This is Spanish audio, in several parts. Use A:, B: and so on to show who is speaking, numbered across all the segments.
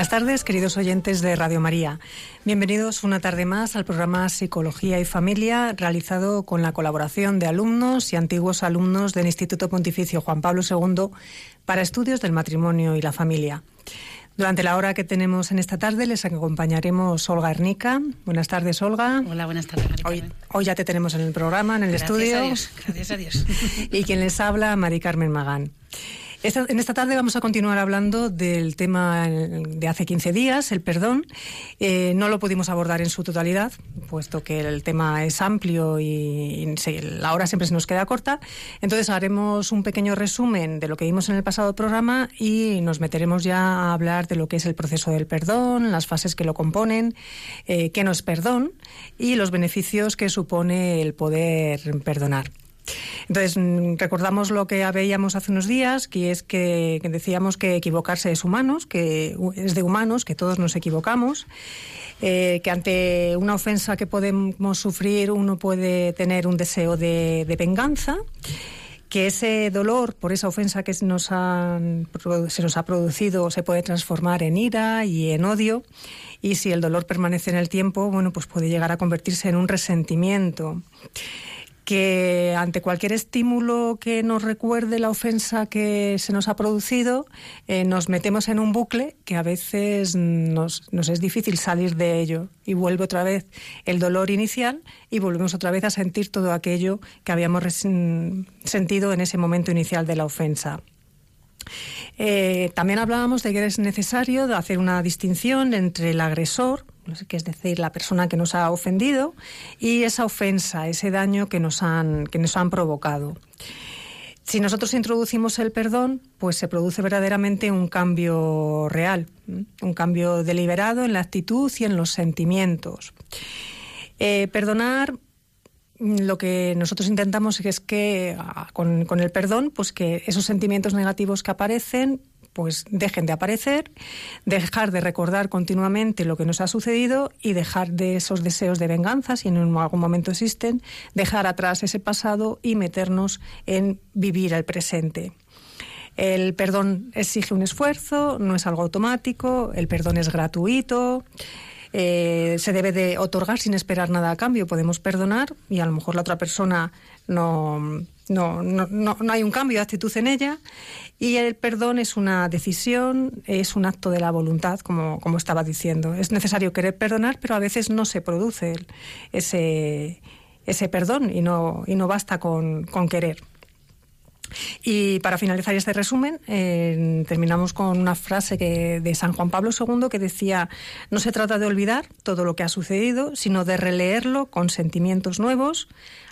A: Buenas tardes, queridos oyentes de Radio María. Bienvenidos una tarde más al programa Psicología y Familia, realizado con la colaboración de alumnos y antiguos alumnos del Instituto Pontificio Juan Pablo II para estudios del matrimonio y la familia. Durante la hora que tenemos en esta tarde les acompañaremos Olga Ernica. Buenas tardes, Olga.
B: Hola, buenas tardes.
A: Hoy, hoy, ya te tenemos en el programa, en el
B: gracias
A: estudio.
B: A Dios, gracias a Dios.
A: y quien les habla, Mari Carmen Magán. En esta tarde vamos a continuar hablando del tema de hace 15 días, el perdón. Eh, no lo pudimos abordar en su totalidad, puesto que el tema es amplio y, la hora siempre se nos queda corta. Entonces haremos un pequeño resumen de lo que vimos en el pasado programa y nos meteremos ya a hablar de lo que es el proceso del perdón, las fases que lo componen, eh, qué no es perdón y los beneficios que supone el poder perdonar. Entonces, mm, recordamos lo que veíamos hace unos días, que es que, decíamos que equivocarse es humanos, que es de humanos, que todos nos equivocamos, eh, que ante una ofensa que podemos sufrir uno puede tener un deseo de, de venganza que ese dolor por esa ofensa que nos han, se nos ha producido se puede transformar en ira y en odio. Y si el dolor permanece en el tiempo, bueno, pues puede llegar a convertirse en un resentimiento que ante cualquier estímulo que nos recuerde la ofensa que se nos ha producido, eh, nos metemos en un bucle que a veces nos, nos, es difícil salir de ello y vuelve otra vez el dolor inicial y volvemos otra vez a sentir todo aquello que habíamos sentido en ese momento inicial de la ofensa. Eh, también hablábamos de que es necesario hacer una distinción entre el agresor, que es decir, la persona que nos ha ofendido, y esa ofensa, ese daño que nos han, que nos han provocado. Si nosotros introducimos el perdón, pues se produce verdaderamente un cambio real, un cambio deliberado en la actitud y en los sentimientos. Eh, perdonar lo que nosotros intentamos es que con, con, el perdón, pues que esos sentimientos negativos que aparecen, pues dejen de aparecer, dejar de recordar continuamente lo que nos ha sucedido y dejar de esos deseos de venganza, si en algún momento existen, dejar atrás ese pasado y meternos en vivir el presente. El perdón exige un esfuerzo, no es algo automático, el perdón es gratuito. Eh, se debe de otorgar sin esperar nada a cambio. Podemos perdonar y a lo mejor la otra persona no, no, no, no, hay un cambio de actitud en ella. Y el perdón es una decisión, es un acto de la voluntad, como, como estaba diciendo. Es necesario querer perdonar, pero a veces no se produce ese, ese perdón y no, y no basta con, con querer. Y para finalizar este resumen, eh, terminamos con una frase que, de San Juan Pablo II que decía, no se trata de olvidar todo lo que ha sucedido, sino de releerlo con sentimientos nuevos,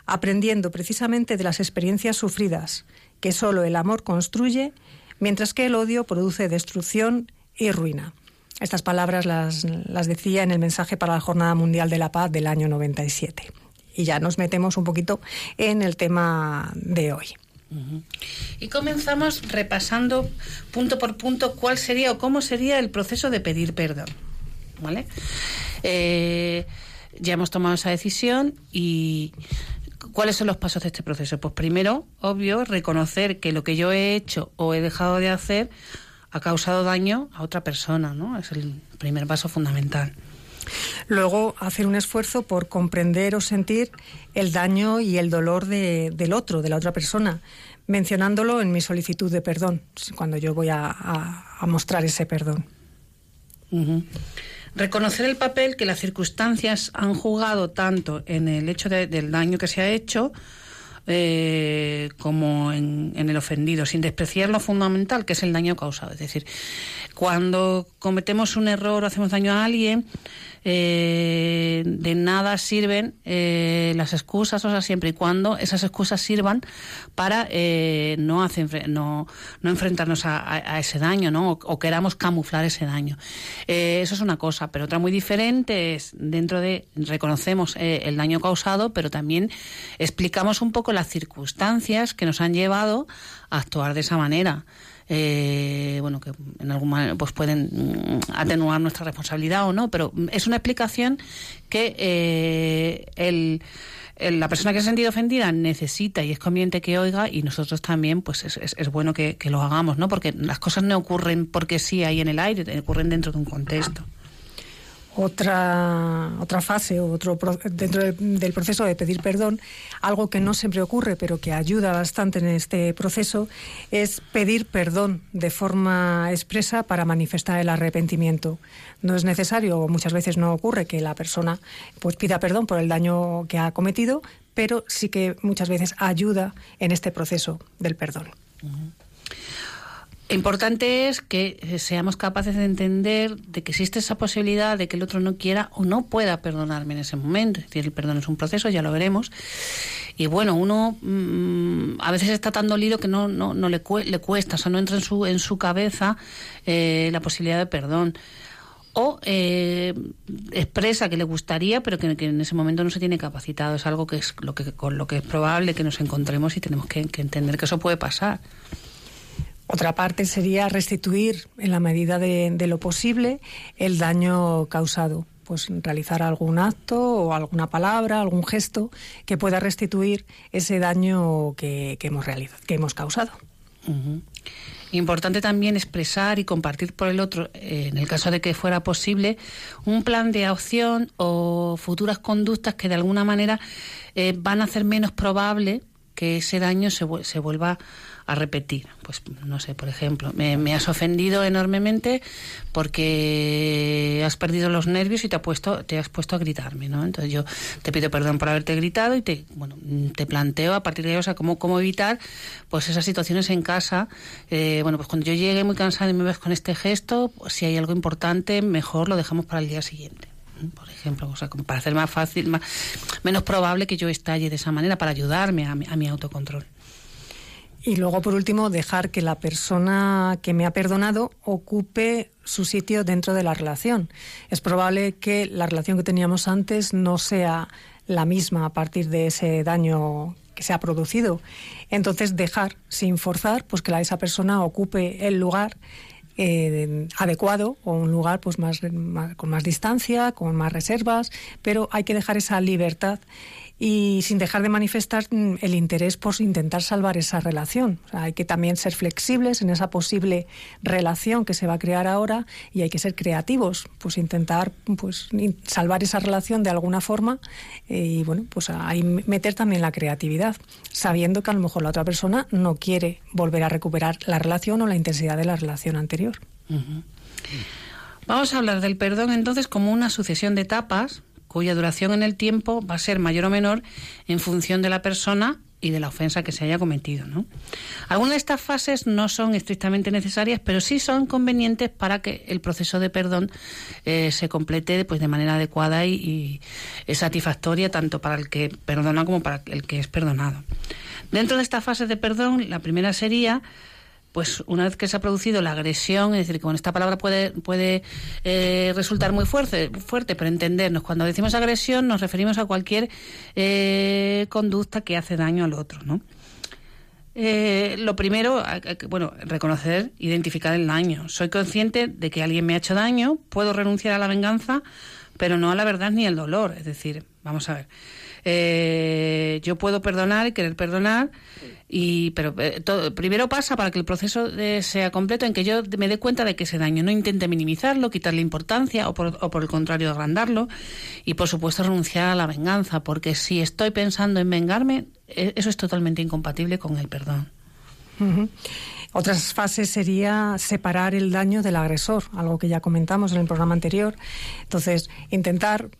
A: aprendiendo precisamente de las experiencias sufridas, que solo el amor construye, mientras que el odio produce destrucción y ruina. Estas palabras las, las decía en el mensaje para la Jornada Mundial de la Paz del año 97. Y ya nos metemos un poquito en el tema de hoy.
B: Y comenzamos repasando punto por punto cuál sería o cómo sería el proceso de pedir perdón. ¿Vale? Eh, ya hemos tomado esa decisión y ¿cuáles son los pasos de este proceso? Pues primero, obvio, reconocer que lo que yo he hecho o he dejado de hacer ha causado daño a otra persona, ¿no? Es el primer paso fundamental.
A: Luego, hacer un esfuerzo por comprender o sentir el daño y el dolor de, del otro, de la otra persona, mencionándolo en mi solicitud de perdón, cuando yo voy a, a, mostrar ese perdón.
B: Reconocer el papel que las circunstancias han jugado tanto en el hecho de, del daño que se ha hecho, eh, como en, en, el ofendido, sin despreciar lo fundamental, que es el daño causado. Es decir, cuando cometemos un error o hacemos daño a alguien, eh, de nada sirven eh, las excusas, o sea, siempre y cuando esas excusas sirvan para eh, no, hacer, no, no enfrentarnos a, ese daño, ¿no? O, o queramos camuflar ese daño. Eh, eso es una cosa, pero otra muy diferente es dentro de reconocemos eh, el daño causado, pero también explicamos un poco las circunstancias que nos han llevado a actuar de esa manera. Eh, bueno, que en algún momento pues pueden mm, atenuar nuestra responsabilidad o no, pero es una explicación que eh, el la persona que se ha sentido ofendida necesita y es conveniente que oiga y nosotros también pues es, es, bueno que, que, lo hagamos, ¿no? Porque las cosas no ocurren porque sí ahí en el aire, ocurren dentro de un contexto
A: otra, otra fase, otro dentro del, proceso de pedir perdón, algo que no siempre ocurre, pero que ayuda bastante en este proceso, es pedir perdón de forma expresa para manifestar el arrepentimiento. No es necesario, o muchas veces no ocurre, que la persona pues pida perdón por el daño que ha cometido, pero sí que muchas veces ayuda en este proceso del perdón.
B: Importante es que eh, seamos capaces de entender de que existe esa posibilidad de que el otro no quiera o no pueda perdonarme en ese momento. Es decir, el perdón es un proceso, ya lo veremos. Y bueno, uno mm, a veces está tan dolido que no, no, no le, le, cuesta, o sea, no entra en su, en su cabeza eh, la posibilidad de perdón. O eh, expresa que le gustaría, pero que, en ese momento no se tiene capacitado. Es algo que es lo que, con lo que es probable que nos encontremos y tenemos que entender que eso puede pasar.
A: Otra parte sería restituir, en la medida de, lo posible, el daño causado pues realizar algún acto o alguna palabra, algún gesto que pueda restituir ese daño que, hemos realizado, que hemos causado.
B: Importante también expresar y compartir por el otro, en el caso de que fuera posible, un plan de acción o futuras conductas que de alguna manera eh, van a hacer menos probable que ese daño se, se vuelva a repetir. Pues no sé, por ejemplo, me, has ofendido enormemente porque has perdido los nervios y te, ha puesto, te has puesto a gritarme, ¿no? Entonces yo te pido perdón por haberte gritado y te, bueno, te planteo a partir de ahí, o sea, cómo, cómo evitar pues esas situaciones en casa. Eh, bueno, pues cuando yo llegue muy cansada y me ves con este gesto, pues, si hay algo importante, mejor lo dejamos para el día siguiente por ejemplo, o sea, para hacer más fácil, más, menos probable que yo estalle de esa manera para ayudarme a mi autocontrol.
A: Y luego, por último, dejar que la persona que me ha perdonado ocupe su sitio dentro de la relación. Es probable que la relación que teníamos antes no sea la misma a partir de ese daño que se ha producido. Entonces, dejar, sin forzar, pues que esa persona ocupe el lugar eh, adecuado o un lugar pues más, con más distancia, con más reservas, pero hay que dejar esa libertad y sin dejar de manifestar mm, el interés por intentar salvar esa relación. hay que también ser flexibles en esa posible relación que se va a crear ahora y hay que ser creativos, pues intentar pues salvar esa relación de alguna forma eh, y bueno, pues ahí meter también la creatividad, sabiendo que a lo mejor la otra persona no quiere volver a recuperar la relación o la intensidad de la relación anterior.
B: Vamos a hablar del perdón entonces como una sucesión de etapas cuya duración en el tiempo va a ser mayor o menor en función de la persona y de la ofensa que se haya cometido. ¿no? Algunas de estas fases no son estrictamente necesarias, pero sí son convenientes para que el proceso de perdón eh, se complete pues, de manera adecuada y, y, satisfactoria tanto para el que perdona como para el que es perdonado. Dentro de estas fases de perdón, la primera sería pues una vez que se ha producido la agresión, es decir, con esta palabra puede, puede eh, resultar muy fuerte, fuerte, pero entendernos, cuando decimos agresión nos referimos a cualquier eh, conducta que hace daño al otro, ¿no? Eh, lo primero, bueno, reconocer, identificar el daño. Soy consciente de que alguien me ha hecho daño, puedo renunciar a la venganza, pero no a la verdad ni al dolor. Es decir, vamos a ver, eh, yo puedo perdonar y querer perdonar, y pero eh, primero pasa para que el proceso sea completo en que yo me dé cuenta de que ese daño no intente minimizarlo, quitarle importancia o por, el contrario agrandarlo y por supuesto renunciar a la venganza, porque si estoy pensando en vengarme, e, eso es totalmente incompatible con el perdón.
A: Otras fases sería separar el daño del agresor, algo que ya comentamos en el programa anterior. Entonces, intentar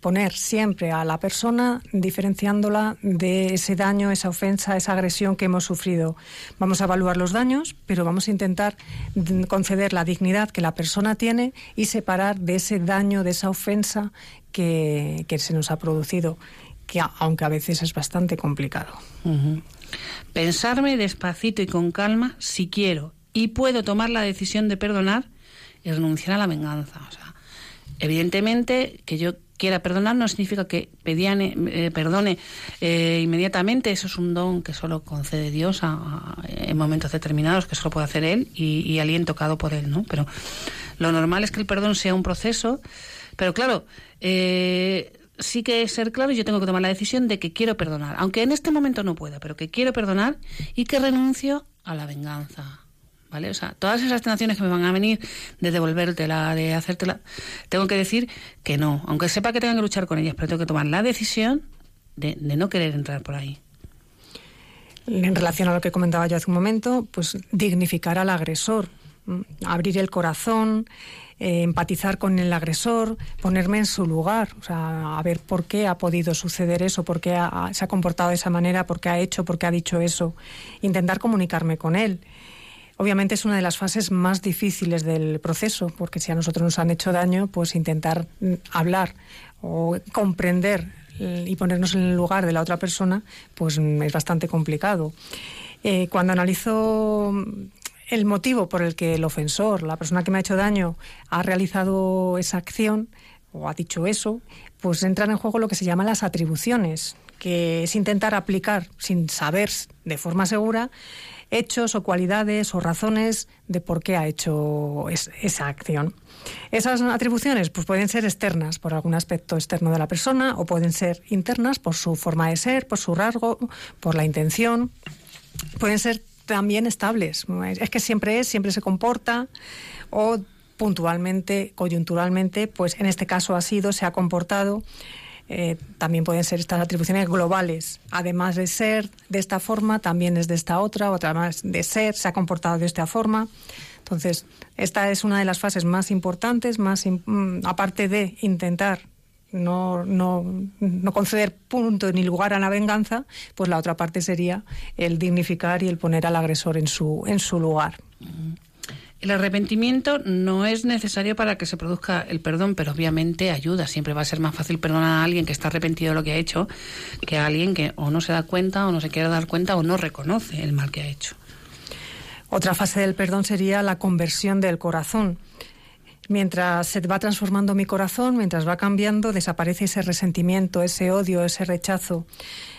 A: poner siempre a la persona diferenciándola de ese daño, esa ofensa, esa agresión que hemos sufrido. Vamos a evaluar los daños, pero vamos a intentar mm, conceder la dignidad que la persona tiene y separar de ese daño, de esa ofensa que, se nos ha producido, que aunque a veces es bastante complicado.
B: Pensarme despacito y con calma si quiero y puedo tomar la decisión de perdonar y renunciar a la venganza. O sea, Evidentemente que yo quiera perdonar no significa que pediane, eh, perdone eh, inmediatamente. Eso es un don que solo concede Dios a, en momentos determinados, que solo puede hacer Él y, y, alguien tocado por Él, ¿no? Pero lo normal es que el perdón sea un proceso. Pero claro, eh, sí que ser claro, yo tengo que tomar la decisión de que quiero perdonar, aunque en este momento no pueda, pero que quiero perdonar y que renuncio a la venganza. O sea, todas esas tentaciones que me van a venir de devolvértela, de hacértela, tengo que decir que no, aunque sepa que tengo que luchar con ellas, pero tengo que tomar la decisión de, de no querer entrar por ahí.
A: En relación a lo que comentaba yo hace un momento, pues dignificar al agresor, abrir el corazón, eh, empatizar con el agresor, ponerme en su lugar, o sea, a ver por qué ha podido suceder eso, por qué ha, se ha comportado de esa manera, por qué ha hecho, por qué ha dicho eso, intentar comunicarme con él. Obviamente es una de las fases más difíciles del proceso, porque si a nosotros nos han hecho daño, pues intentar mm, hablar o comprender eh, y ponernos en el lugar de la otra persona, pues mm, es bastante complicado. Eh, cuando analizo el motivo por el que el ofensor, la persona que me ha hecho daño, ha realizado esa acción o ha dicho eso, pues entran en juego lo que se llama las atribuciones, que es intentar aplicar sin saber de forma segura hechos o cualidades o razones de por qué ha hecho esa acción. Esas atribuciones pues pueden ser externas por algún aspecto externo de la persona o pueden ser internas por su forma de ser, por su rasgo, por la intención. Pueden ser también estables. Es que siempre es, siempre se comporta o puntualmente, coyunturalmente, pues en este caso ha sido, se ha comportado. Eh, también pueden ser estas atribuciones globales. Además de ser de esta forma, también es de esta otra, otra más de ser, se ha comportado de esta forma. Entonces, esta es una de las fases más importantes, más mm, aparte de intentar no, no, no conceder punto ni lugar a la venganza, pues la otra parte sería el dignificar y el poner al agresor en su, en su lugar.
B: El arrepentimiento no es necesario para que se produzca el perdón, pero obviamente ayuda. Siempre va a ser más fácil perdonar a alguien que está arrepentido de lo que ha hecho que a alguien que o no se da cuenta o no se quiere dar cuenta o no reconoce el mal que ha hecho.
A: Otra fase del perdón sería la conversión del corazón. Mientras se va transformando mi corazón, mientras va cambiando, desaparece ese resentimiento, ese odio, ese rechazo.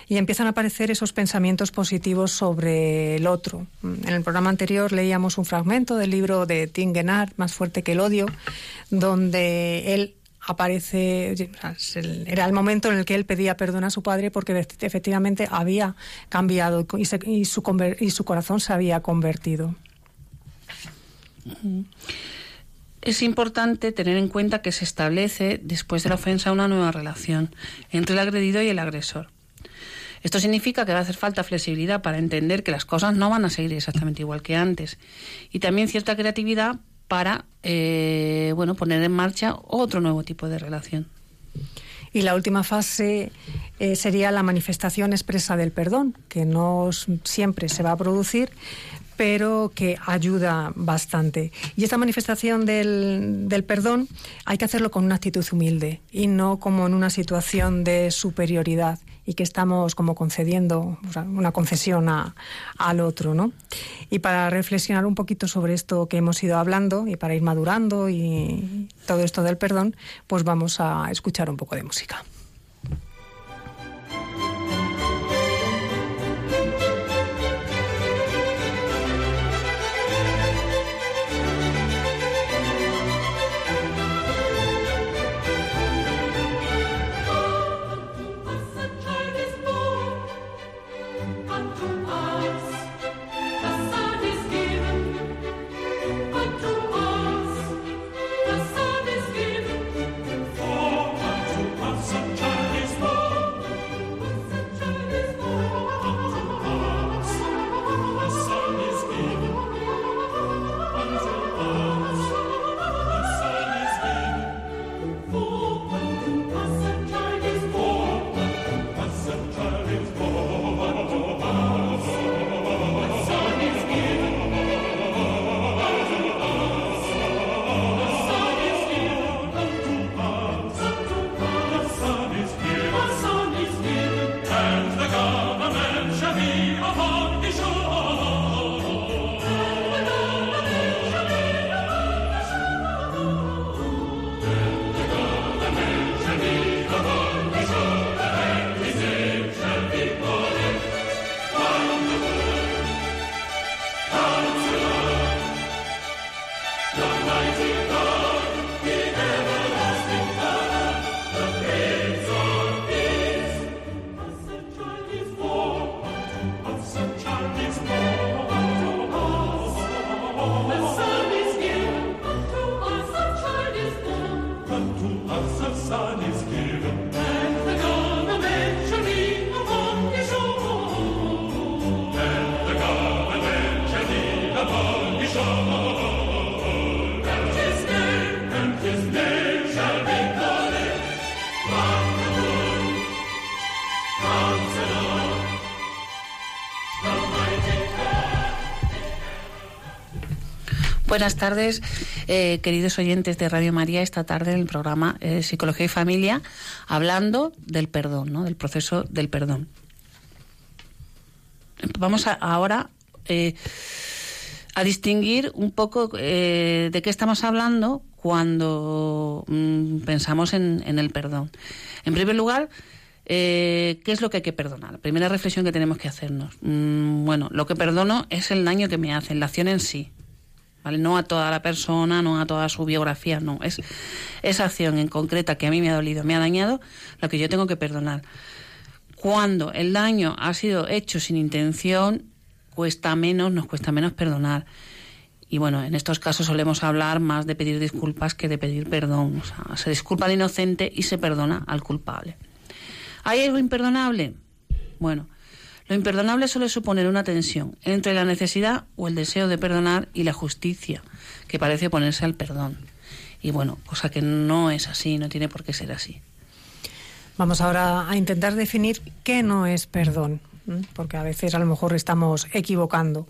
A: Y empiezan a aparecer esos pensamientos positivos sobre el otro. En el programa anterior leíamos un fragmento del libro de Tim Más fuerte que el odio, donde él aparece, era el momento en el que él pedía perdón a su padre porque efectivamente había cambiado y, su, y su corazón se había convertido
B: es importante tener en cuenta que se establece después de la ofensa una nueva relación entre el agredido y el agresor. Esto significa que va a hacer falta flexibilidad para entender que las cosas no van a seguir exactamente igual que antes y también cierta creatividad para eh, bueno poner en marcha otro nuevo tipo de relación.
A: Y la última fase eh, sería la manifestación expresa del perdón, que no siempre se va a producir, pero que ayuda bastante. Y esta manifestación del, del, perdón hay que hacerlo con una actitud humilde y no como en una situación de superioridad y que estamos como concediendo una concesión a, al otro, ¿no? Y para reflexionar un poquito sobre esto que hemos ido hablando y para ir madurando y todo esto del perdón, pues vamos a escuchar un poco de música.
B: Buenas tardes, eh, queridos oyentes de Radio María, esta tarde en el programa eh, Psicología y Familia, hablando del perdón, ¿no? del proceso del perdón. Vamos ahora eh, a distinguir un poco de qué estamos hablando cuando mm, pensamos en, el perdón. En primer lugar, ¿qué es lo que hay que perdonar? La primera reflexión que tenemos que hacernos. Mm, bueno, lo que perdono es el daño que me hacen, la acción en sí. No a toda la persona, no a toda su biografía, no. Es esa acción en concreta que a mí me ha dolido, me ha dañado, lo que yo tengo que perdonar. Cuando el daño ha sido hecho sin intención, cuesta menos, nos cuesta menos perdonar. Y bueno, en estos casos solemos hablar más de pedir disculpas que de pedir perdón. O sea, se disculpa al inocente y se perdona al culpable. ¿Hay algo imperdonable? Bueno, lo imperdonable suele suponer una tensión entre la necesidad o el deseo de perdonar y la justicia, que parece oponerse al perdón. Y bueno, cosa que no es así, no tiene por qué ser así.
A: Vamos ahora a intentar definir qué no es perdón, porque a veces a lo mejor estamos equivocando.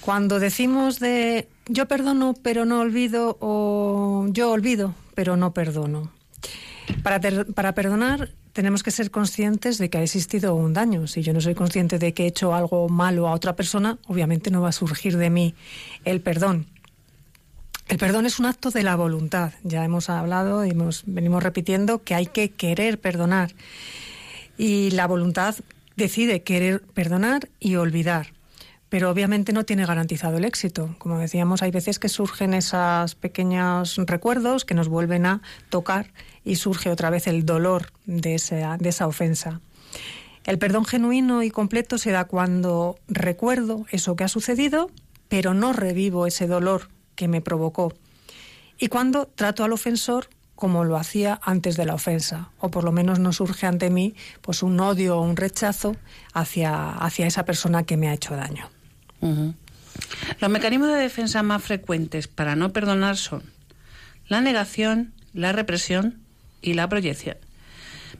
A: Cuando decimos de yo perdono pero no olvido o yo olvido pero no perdono. Para, para perdonar tenemos que ser conscientes de que ha existido un daño. Si yo no soy consciente de que he hecho algo malo a otra persona, obviamente no va a surgir de mí el perdón. El perdón es un acto de la voluntad. Ya hemos hablado y hemos, venimos repitiendo que hay que querer perdonar. Y la voluntad decide querer perdonar y olvidar. Pero obviamente no tiene garantizado el éxito. Como decíamos, hay veces que surgen esos pequeños recuerdos que nos vuelven a tocar y surge otra vez el dolor de esa, de esa ofensa. El perdón genuino y completo se da cuando recuerdo eso que ha sucedido, pero no revivo ese dolor que me provocó. Y cuando trato al ofensor como lo hacía antes de la ofensa, o por lo menos no surge ante mí pues un odio o un rechazo hacia, hacia esa persona que me ha hecho daño.
B: Los mecanismos de defensa más frecuentes para no perdonar son la negación, la represión y la proyección.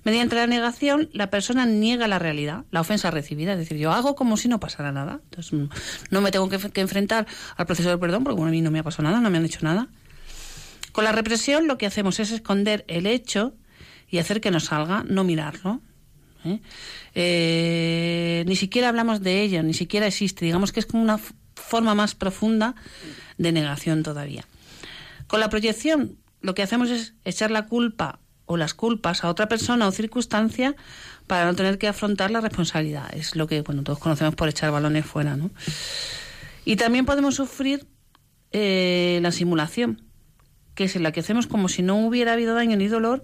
B: Mediante la negación, la persona niega la realidad, la ofensa recibida. Es decir, yo hago como si no pasara nada. Entonces, mm, no me tengo que, enfrentar al proceso del perdón porque a mí no me ha pasado nada, no me han hecho nada. Con la represión, lo que hacemos es esconder el hecho y hacer que no salga, no mirarlo. ¿Eh? Eh, ni siquiera hablamos de ello, ni siquiera existe. Digamos que es como una forma más profunda de negación todavía. Con la proyección, lo que hacemos es echar la culpa o las culpas a otra persona o circunstancia para no tener que afrontar la responsabilidad. Es lo que bueno, todos conocemos por echar balones fuera. ¿no? Y también podemos sufrir eh, la simulación, que es en la que hacemos como si no hubiera habido daño ni dolor,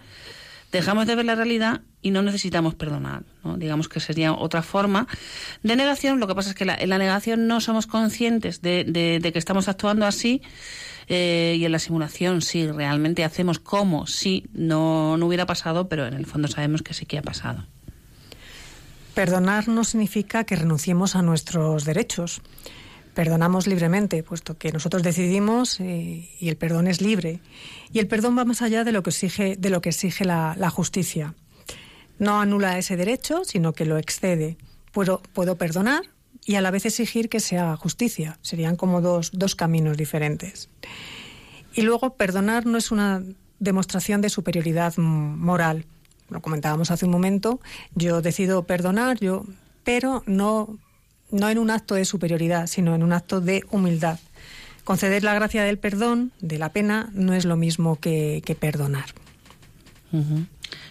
B: dejamos de ver la realidad y no necesitamos perdonar. Digamos que sería otra forma de negación. Lo que pasa es que en la negación no somos conscientes de, de que estamos actuando así eh, y en la simulación sí, realmente hacemos como si no, no hubiera pasado, pero en el fondo sabemos que sí que ha pasado.
A: Perdonar no significa que renunciemos a nuestros derechos. Perdonamos libremente, puesto que nosotros decidimos eh, y el perdón es libre. Y el perdón va más allá de lo que exige, de lo que exige la, justicia. No anula ese derecho, sino que lo excede. Puedo, puedo perdonar, y a la vez exigir que sea justicia. Serían como dos, dos caminos diferentes. Y luego, perdonar no es una demostración de superioridad moral. Lo comentábamos hace un momento. Yo decido perdonar, yo, pero no, no en un acto de superioridad, sino en un acto de humildad. Conceder la gracia del perdón, de la pena, no es lo mismo que, perdonar.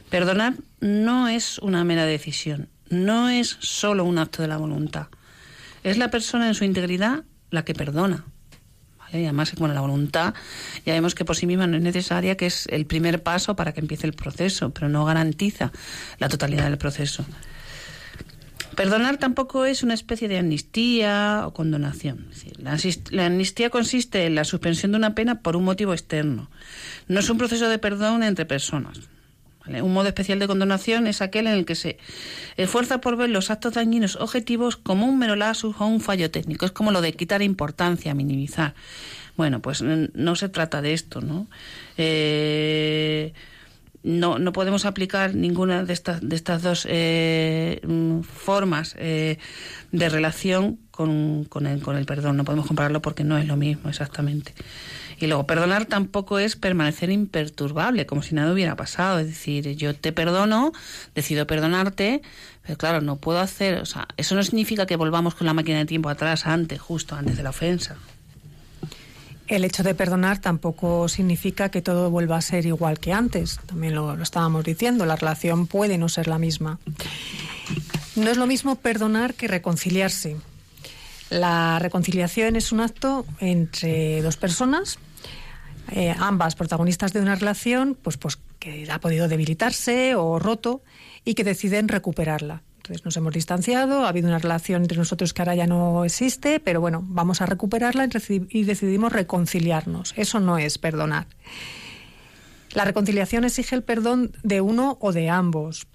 B: Perdonar no es una mera decisión, no es solo un acto de la voluntad. Es la persona en su integridad la que perdona. Y además, con la voluntad, ya vemos que por sí misma no es necesaria, que es el primer paso para que empiece el proceso, pero no garantiza la totalidad del proceso. Perdonar tampoco es una especie de amnistía o condonación. la, amnistía consiste en la suspensión de una pena por un motivo externo. No es un proceso de perdón entre personas. Un modo especial de condonación es aquel en el que se esfuerza por ver los actos dañinos objetivos como un mero lasus o un fallo técnico. Es como lo de quitar importancia, minimizar. Bueno, pues no se trata de esto, ¿no? Eh, no, no podemos aplicar ninguna de estas, de estas dos eh, mm, formas eh, de relación con, con, el, con el perdón. No podemos compararlo porque no es lo mismo exactamente. Y luego, perdonar tampoco es permanecer imperturbable, como si nada hubiera pasado. Es decir, yo te perdono, decido perdonarte, pero claro, no puedo hacer. O sea, eso no significa que volvamos con la máquina de tiempo atrás, antes, justo antes de la ofensa.
A: El hecho de perdonar tampoco significa que todo vuelva a ser igual que antes. También lo, estábamos diciendo, la relación puede no ser la misma. No es lo mismo perdonar que reconciliarse. La reconciliación es un acto entre dos personas, eh, ambas protagonistas de una relación, pues, pues que ha podido debilitarse o roto y que deciden recuperarla. Entonces nos hemos distanciado, ha habido una relación entre nosotros que ahora ya no existe, pero bueno, vamos a recuperarla y decidimos reconciliarnos. Eso no es perdonar. La reconciliación exige el perdón de uno o de ambos,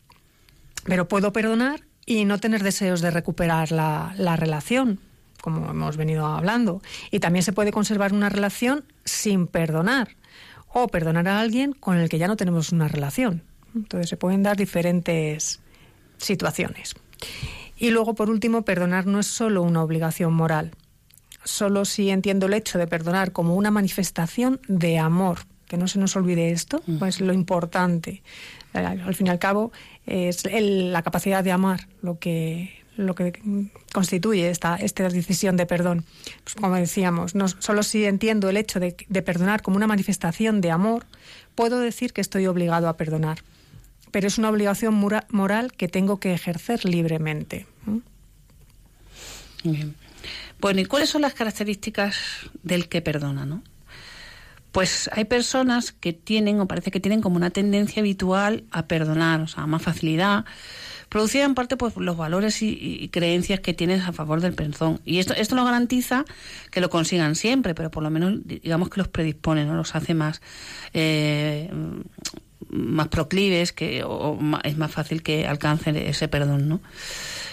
A: pero puedo perdonar y no tener deseos de recuperar la, la relación, como hemos venido hablando. Y también se puede conservar una relación sin perdonar o perdonar a alguien con el que ya no tenemos una relación. Entonces se pueden dar diferentes situaciones. Y luego, por último, perdonar no es solo una obligación moral. Solo si entiendo el hecho de perdonar como una manifestación de amor, que no se nos olvide esto, mm. pues lo importante. Eh, al fin y al cabo, es la capacidad de amar lo que, lo que constituye esta, esta decisión de perdón. Pues como decíamos, no, solo si entiendo el hecho de, de perdonar como una manifestación de amor, puedo decir que estoy obligado a perdonar pero es una obligación moral que tengo que ejercer libremente.
B: Bueno, ¿y cuáles son las características del que perdona, no? Pues hay personas que tienen, o parece que tienen como una tendencia habitual a perdonar, o sea, más facilidad, producida en parte por los valores y, creencias que tienes a favor del perdón. Y esto, esto no garantiza que lo consigan siempre, pero por lo menos digamos que los predispone, ¿no? Los hace más eh, más proclives que o es más fácil que alcancen ese perdón, ¿no?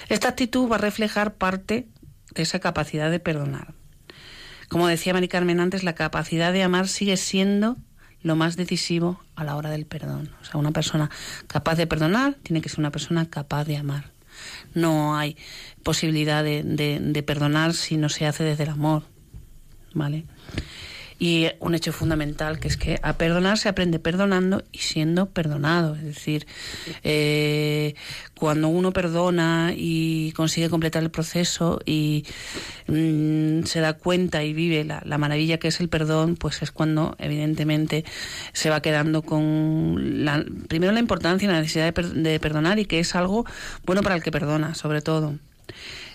B: Esta actitud va a reflejar parte de esa capacidad de perdonar. Como decía Mari Carmen antes, la capacidad de amar sigue siendo lo más decisivo a la hora del perdón. O sea, una persona capaz de perdonar tiene que ser una persona capaz de amar. No hay posibilidad de, de perdonar si no se hace desde el amor. ¿Vale? Y un hecho fundamental que es que a perdonar se aprende perdonando y siendo perdonado. Es decir, eh, cuando uno perdona y consigue completar el proceso y mm, se da cuenta y vive la, maravilla que es el perdón, pues es cuando evidentemente se va quedando con la, primero la importancia y la necesidad de, de perdonar y que es algo bueno para el que perdona, sobre todo.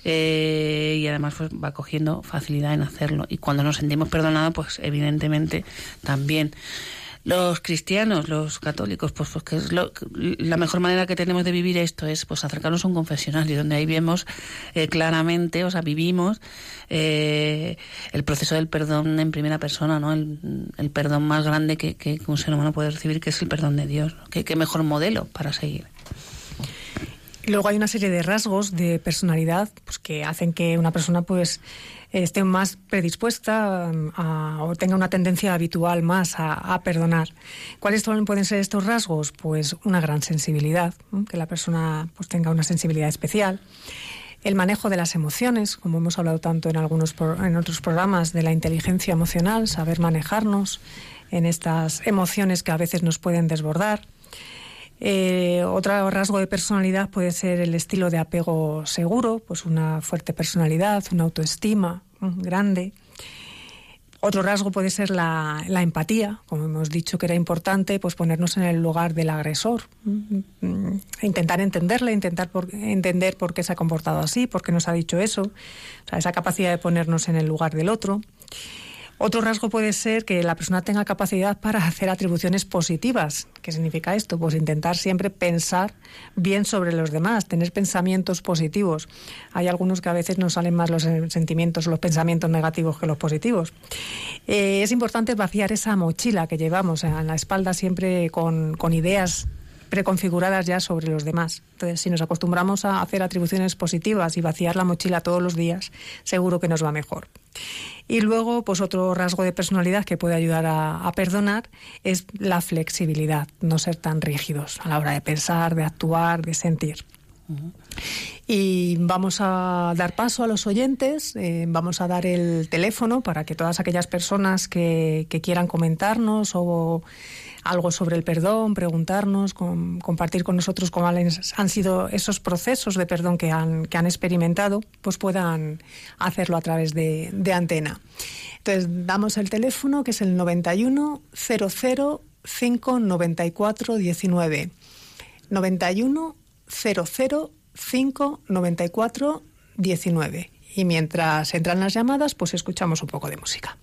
B: Eh, y además pues, va cogiendo facilidad en hacerlo. Y cuando nos sentimos perdonados, pues evidentemente también. Los cristianos, los católicos, pues, pues que es la mejor manera que tenemos de vivir esto es pues acercarnos a un confesionario, donde ahí vemos eh, claramente, o sea, vivimos eh, el proceso del perdón en primera persona, ¿no? El, perdón más grande que, que, un ser humano puede recibir, que es el perdón de Dios. ¿Qué mejor modelo para seguir?
A: Luego hay una serie de rasgos de personalidad pues, que hacen que una persona pues esté más predispuesta um, o tenga una tendencia habitual más a, perdonar. ¿Cuáles pueden ser estos rasgos? Pues una gran sensibilidad, que la persona pues tenga una sensibilidad especial. El manejo de las emociones, como hemos hablado tanto en algunos en otros programas de la inteligencia emocional, saber manejarnos en estas emociones que a veces nos pueden desbordar eh, otro rasgo de personalidad puede ser el estilo de apego seguro, pues una fuerte personalidad, una autoestima grande. Otro rasgo puede ser la, empatía, como hemos dicho que era importante, pues ponernos en el lugar del agresor, intentar entenderle, intentar entender por qué se ha comportado así, por qué nos ha dicho eso, esa capacidad de ponernos en el lugar del otro. Otro rasgo puede ser que la persona tenga capacidad para hacer atribuciones positivas. ¿Qué significa esto? Pues intentar siempre pensar bien sobre los demás, tener pensamientos positivos. Hay algunos que a veces nos salen más los sentimientos, los pensamientos negativos que los positivos. Eh, es importante vaciar esa mochila que llevamos en la espalda siempre con, con ideas preconfiguradas ya sobre los demás. Entonces, si nos acostumbramos a hacer atribuciones positivas y vaciar la mochila todos los días, seguro que nos va mejor. Y luego, pues otro rasgo de personalidad que puede ayudar a, perdonar es la flexibilidad, no ser tan rígidos a la hora de pensar, de actuar, de sentir. Y vamos a dar paso a los oyentes, eh, vamos a dar el teléfono para que todas aquellas personas que, que quieran comentarnos o algo sobre el perdón, preguntarnos, compartir con nosotros cómo han sido esos procesos de perdón que han, que han experimentado, pues puedan hacerlo a través de, antena. Entonces, damos el teléfono que es el 91 00 594 19. 91 00 594 19. Y mientras entran las llamadas, pues escuchamos un poco de música.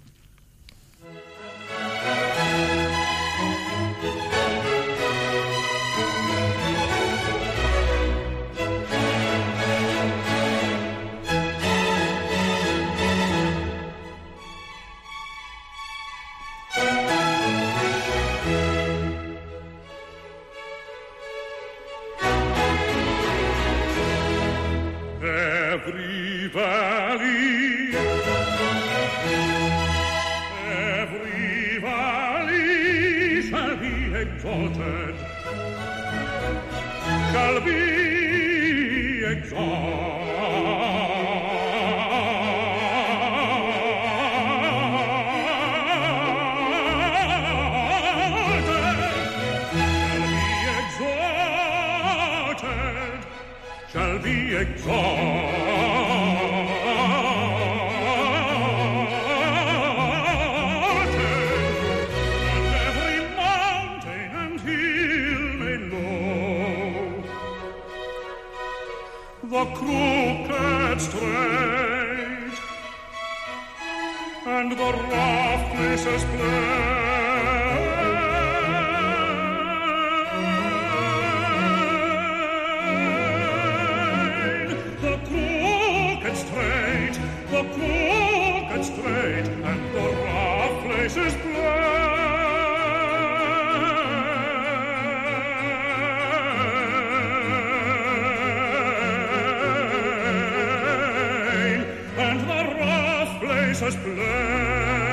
B: faces blurred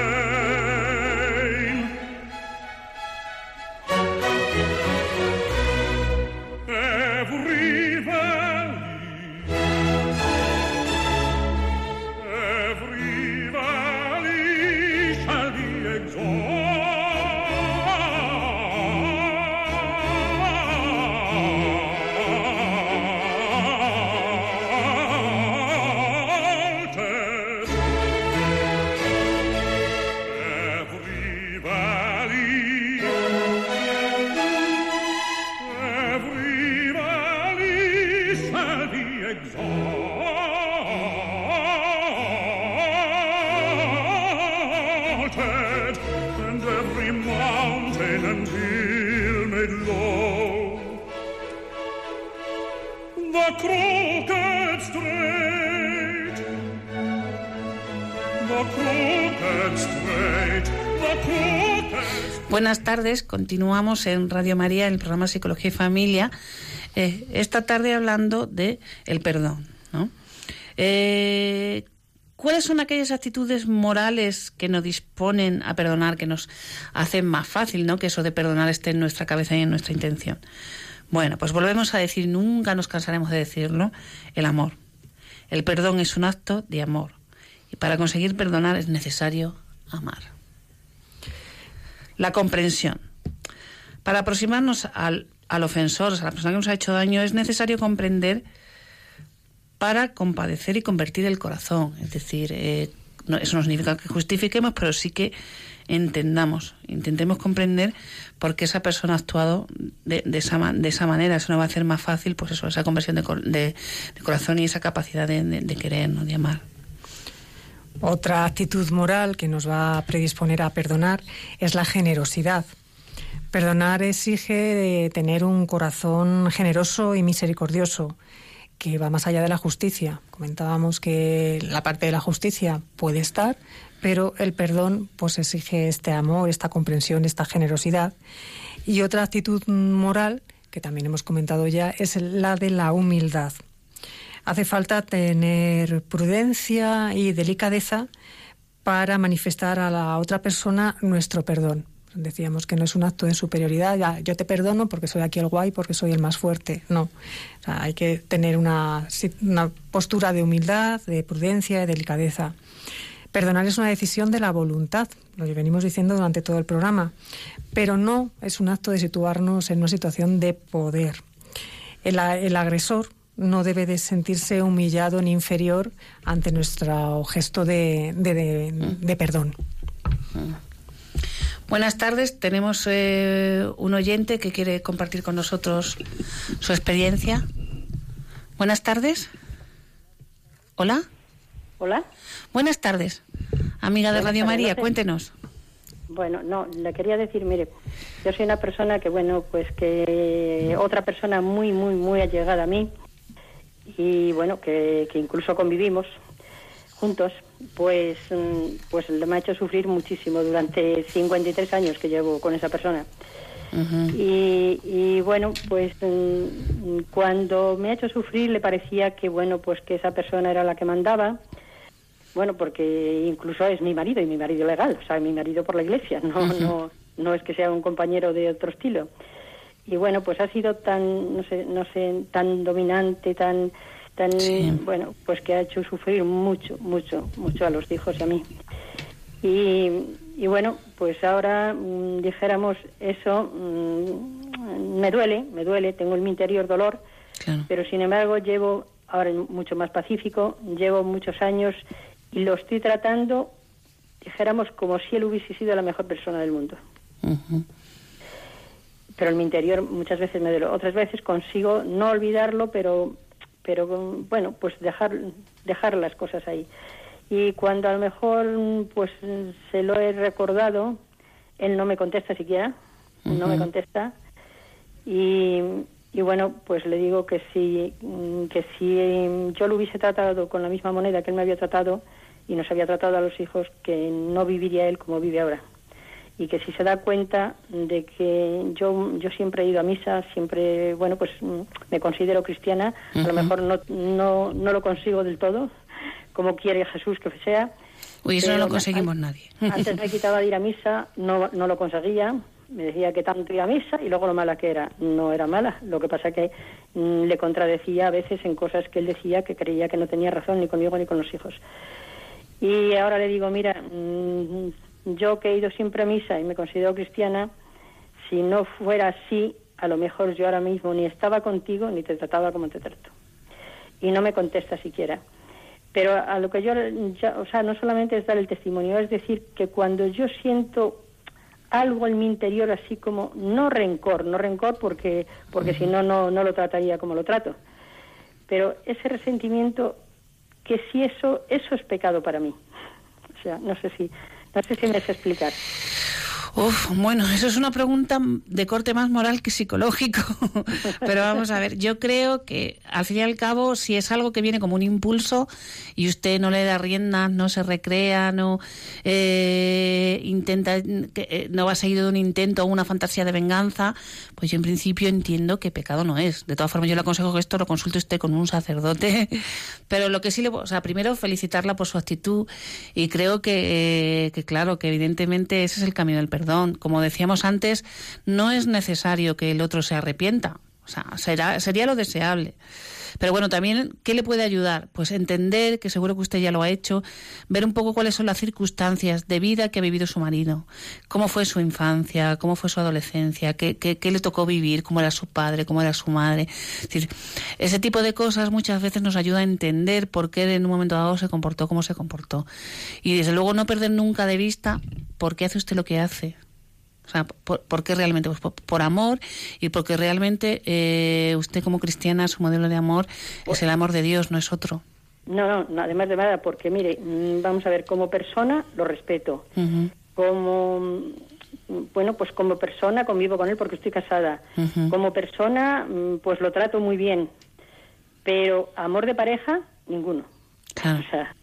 B: Buenas tardes, continuamos en Radio María, en el programa Psicología y Familia, eh, esta tarde hablando de el perdón. Eh, ¿Cuáles son aquellas actitudes morales que nos disponen a perdonar, que nos hacen más fácil, ¿no? Que eso de perdonar esté en nuestra cabeza y en nuestra intención. Bueno, pues volvemos a decir, nunca nos cansaremos de decirlo, el amor. El perdón es un acto de amor. Y para conseguir perdonar es necesario amar la comprensión. Para aproximarnos al, ofensor, a la persona que nos ha hecho daño, es necesario comprender para compadecer y convertir el corazón. Es decir, eh, eso no significa que justifiquemos, pero sí que entendamos, intentemos comprender por qué esa persona ha actuado de, esa, de esa manera. Eso nos va a hacer más fácil, pues eso, esa conversión de, corazón y esa capacidad de, querer, ¿no? de amar.
A: Otra actitud moral que nos va a predisponer a perdonar es la generosidad. Perdonar exige tener un corazón generoso y misericordioso, que va más allá de la justicia. Comentábamos que la parte de la justicia puede estar, pero el perdón pues exige este amor, esta comprensión, esta generosidad. Y otra actitud moral que también hemos comentado ya es la de la humildad. Hace falta tener prudencia y delicadeza para manifestar a la otra persona nuestro perdón. Decíamos que no es un acto de superioridad, yo te perdono porque soy aquí el guay, porque soy el más fuerte. No, hay que tener una, una postura de humildad, de prudencia y delicadeza. Perdonar es una decisión de la voluntad, lo venimos diciendo durante todo el programa, pero no es un acto de situarnos en una situación de poder. El agresor no debe de sentirse humillado ni inferior ante nuestro gesto de, de, perdón.
B: Buenas tardes, tenemos eh, un oyente que quiere compartir con nosotros su experiencia. Buenas tardes. Hola.
C: Hola.
B: Buenas tardes, amiga de Radio María, cuéntenos.
C: Bueno, no, le quería decir, mire, yo soy una persona que, bueno, pues que otra persona muy, muy, muy allegada a mí, y bueno, que, incluso convivimos juntos, pues, mm, pues me ha hecho sufrir muchísimo durante 53 años que llevo con esa persona. y, bueno, pues mm, cuando me ha hecho sufrir le parecía que bueno, pues que esa persona era la que mandaba. Bueno, porque incluso es mi marido y mi marido legal, o sea, mi marido por la iglesia, no, no, no es que sea un compañero de otro estilo y bueno pues ha sido tan no sé no sé tan dominante tan tan bueno pues que ha hecho sufrir mucho mucho mucho a los hijos y a mí. Y, y bueno pues ahora mm, dijéramos eso mm, me duele me duele tengo en mi interior dolor pero sin embargo llevo ahora mucho más pacífico llevo muchos años y lo estoy tratando dijéramos como si él hubiese sido la mejor persona del mundo pero en mi interior muchas veces me duele. Otras veces consigo no olvidarlo, pero, pero bueno, pues dejar, dejar las cosas ahí. Y cuando a lo mejor pues se lo he recordado, él no me contesta siquiera, no me contesta. Y, y bueno, pues le digo que si, que si yo lo hubiese tratado con la misma moneda que él me había tratado y nos había tratado a los hijos, que no viviría él como vive ahora y que si se da cuenta de que yo yo siempre he ido a misa, siempre, bueno, pues mm, me considero cristiana, a lo mejor no, no, no lo consigo del todo, como quiere Jesús que sea.
B: Uy, eso no lo conseguimos nadie.
C: Antes me quitaba de ir a misa, no, no lo conseguía, me decía que tanto iba a misa y luego lo mala que era. No era mala, lo que pasa que mm, le contradecía a veces en cosas que él decía que creía que no tenía razón ni conmigo ni con los hijos. Y ahora le digo, mira, mm, yo que he ido siempre a misa y me considero cristiana, si no fuera así, a lo mejor yo ahora mismo ni estaba contigo ni te trataba como te trato. Y no me contesta siquiera. Pero a lo que yo, o sea, no solamente es dar el testimonio, es decir, que cuando yo siento algo en mi interior así como, no rencor, no rencor porque, porque si no, no, no lo trataría como lo trato, pero ese resentimiento, que si eso, eso es pecado para mí. O sea, no sé si, no sé si me sé explicar.
B: Uf, bueno, eso es una pregunta de corte más moral que psicológico. Pero vamos a ver, yo creo que al fin y al cabo, si es algo que viene como un impulso y usted no le da rienda, no se recrea, no eh, intenta, eh, no va seguido de un intento o una fantasía de venganza, pues yo en principio entiendo que pecado no es. De todas formas, yo le aconsejo que esto lo consulte usted con un sacerdote. Pero lo que sí le, o sea, primero felicitarla por su actitud y creo que, que claro, que evidentemente ese es el camino del perdón como decíamos antes, no es necesario que el otro se arrepienta. O sea, será, sería lo deseable. Pero bueno, también, ¿qué le puede ayudar? Pues entender, que seguro que usted ya lo ha hecho, ver un poco cuáles son las circunstancias de vida que ha vivido su marido, cómo fue su infancia, cómo fue su adolescencia, qué, qué, le tocó vivir, cómo era su padre, cómo era su madre. Ese tipo de cosas muchas veces nos ayuda a entender por qué en un momento dado se comportó como se comportó. Y desde luego no perder nunca de vista por qué hace usted lo que hace. O sea, ¿por, qué realmente? Pues por, amor y porque realmente eh, usted como cristiana, su modelo de amor es el amor de Dios, no es otro.
C: No, no, además de nada, porque mire, mm, vamos a ver, como persona lo respeto. Como, mm, bueno, pues como persona convivo con él porque estoy casada. Como persona, mm, pues lo trato muy bien. Pero amor de pareja, ninguno.
B: Claro.
C: O sea,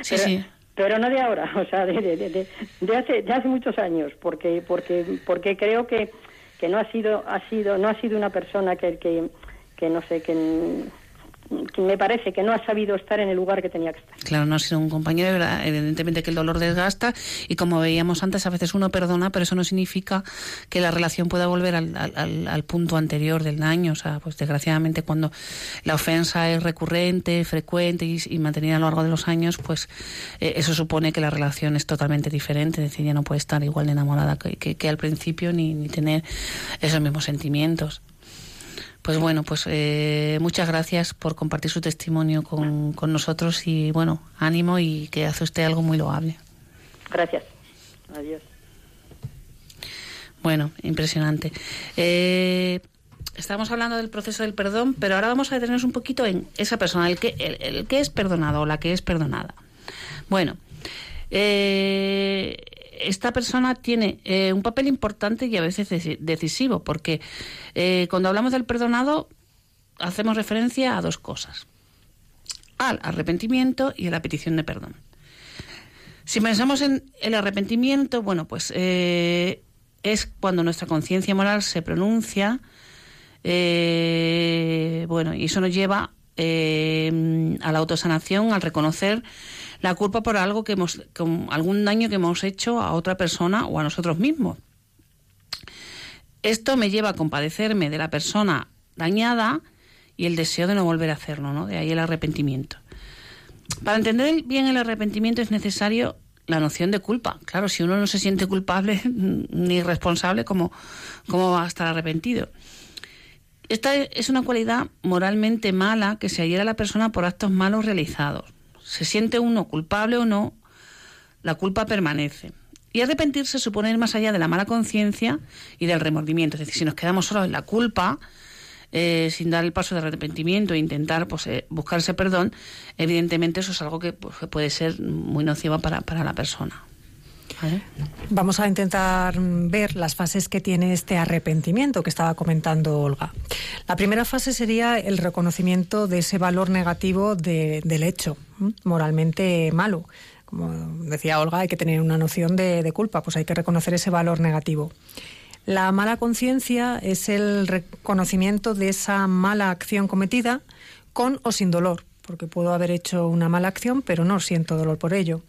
B: Sí,
C: pero,
B: sí.
C: Pero no de ahora, o sea, de, de, de, de hace, hace muchos años, porque, porque, porque creo que, que no ha sido, ha sido, no ha sido una persona que, que, que no sé, que me parece que no ha sabido estar en el lugar que tenía que estar.
B: Claro, no ha sido un compañero, evidentemente que el dolor desgasta y como veíamos antes, a veces uno perdona, pero eso no significa que la relación pueda volver al, al, al punto anterior del daño. O sea, pues desgraciadamente cuando la ofensa es recurrente, frecuente y, y mantenida a lo largo de los años, pues eh, eso supone que la relación es totalmente diferente. Es decir, ya no puede estar igual de enamorada que, que, que al principio ni, ni tener esos mismos sentimientos. Pues bueno, pues eh, muchas gracias por compartir su testimonio con, con, nosotros y bueno, ánimo y que hace usted algo muy loable.
C: Gracias. Adiós.
B: Bueno, impresionante. Eh, estamos hablando del proceso del perdón, pero ahora vamos a detenernos un poquito en esa persona, el que, el, el que es perdonado o la que es perdonada. Bueno, eh, esta persona tiene eh, un papel importante y a veces decisivo, porque eh, cuando hablamos del perdonado hacemos referencia a dos cosas, al arrepentimiento y a la petición de perdón. Si pensamos en el arrepentimiento, bueno, pues eh, es cuando nuestra conciencia moral se pronuncia, bueno, y eso nos lleva a la autosanación, al reconocer la culpa por algo que hemos, con algún daño que hemos hecho a otra persona o a nosotros mismos. Esto me lleva a compadecerme de la persona dañada y el deseo de no volver a hacerlo, ¿no? De ahí el arrepentimiento. Para entender bien el arrepentimiento es necesario la noción de culpa. Claro, si uno no se siente culpable ni responsable, ¿cómo, cómo va a estar arrepentido? Esta es una cualidad moralmente mala que se adhiere a la persona por actos malos realizados se siente uno culpable o no, la culpa permanece. Y arrepentirse supone ir más allá de la mala conciencia y del remordimiento. Es decir, si nos quedamos solo en la culpa, eh, sin dar el paso de arrepentimiento e intentar pues, eh, buscarse perdón, evidentemente eso es algo que, pues, puede ser muy nocivo para, para la persona.
A: Vamos a intentar ver las fases que tiene este arrepentimiento que estaba comentando Olga. La primera fase sería el reconocimiento de ese valor negativo de, del hecho, moralmente malo. Como decía Olga, hay que tener una noción de culpa, pues hay que reconocer ese valor negativo. La mala conciencia es el reconocimiento de esa mala acción cometida con o sin dolor, porque puedo haber hecho una mala acción, pero no siento dolor por ello.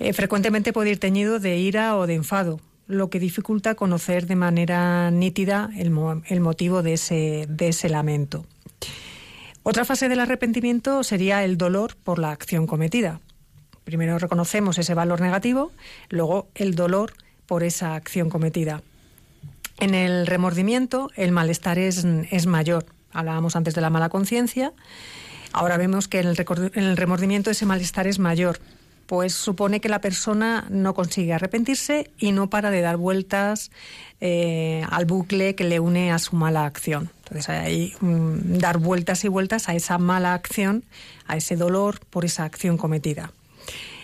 A: Eh, frecuentemente puede ir teñido de ira o de enfado, lo que dificulta conocer de manera nítida el, mo el motivo de ese, lamento. Otra fase del arrepentimiento sería el dolor por la acción cometida. Primero reconocemos ese valor negativo, luego el dolor por esa acción cometida. En el remordimiento el malestar es, es mayor. Hablábamos antes de la mala conciencia. Ahora vemos que en el, en el remordimiento ese malestar es mayor, pues supone que la persona no consigue arrepentirse y no para de dar vueltas eh, al bucle que le une a su mala acción. Entonces hay um, dar vueltas y vueltas a esa mala acción, a ese dolor por esa acción cometida.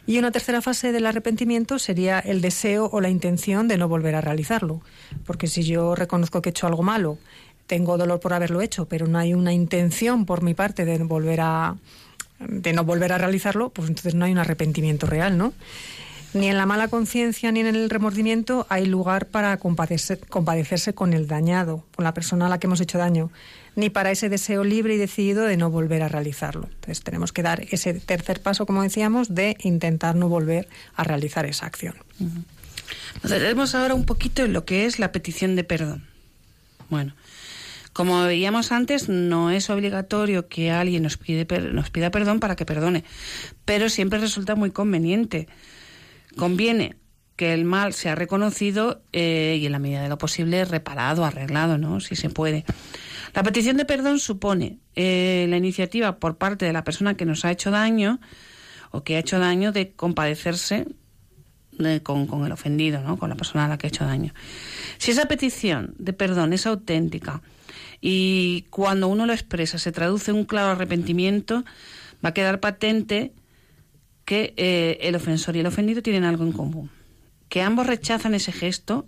A: Y una tercera fase del arrepentimiento sería el deseo o la intención de no volver a realizarlo. Porque si yo reconozco que he hecho algo malo, tengo dolor por haberlo hecho, pero no hay una intención por mi parte de volver a, de no volver a realizarlo, pues entonces no hay un arrepentimiento real, ¿no? Ni en la mala conciencia ni en el remordimiento hay lugar para compadecer, compadecerse con el dañado, con la persona a la que hemos hecho daño, ni para ese deseo libre y decidido de no volver a realizarlo. Entonces tenemos que dar ese tercer paso, como decíamos, de intentar no volver a realizar esa acción.
B: Uh -huh. Ahora un poquito en lo que es la petición de perdón. Bueno, como veíamos antes, no es obligatorio que alguien nos, pide, nos pida perdón para que perdone, pero siempre resulta muy conveniente. Conviene que el mal sea reconocido eh, y en la medida de lo posible reparado, arreglado, ¿no? Si se puede. La petición de perdón supone eh, la iniciativa por parte de la persona que nos ha hecho daño o que ha hecho daño de compadecerse de, con, con, el ofendido, ¿no? con la persona a la que ha hecho daño. Si esa petición de perdón es auténtica y cuando uno lo expresa se traduce un claro arrepentimiento, va a quedar patente que eh, el ofensor y el ofendido tienen algo en común. Que ambos rechazan ese gesto,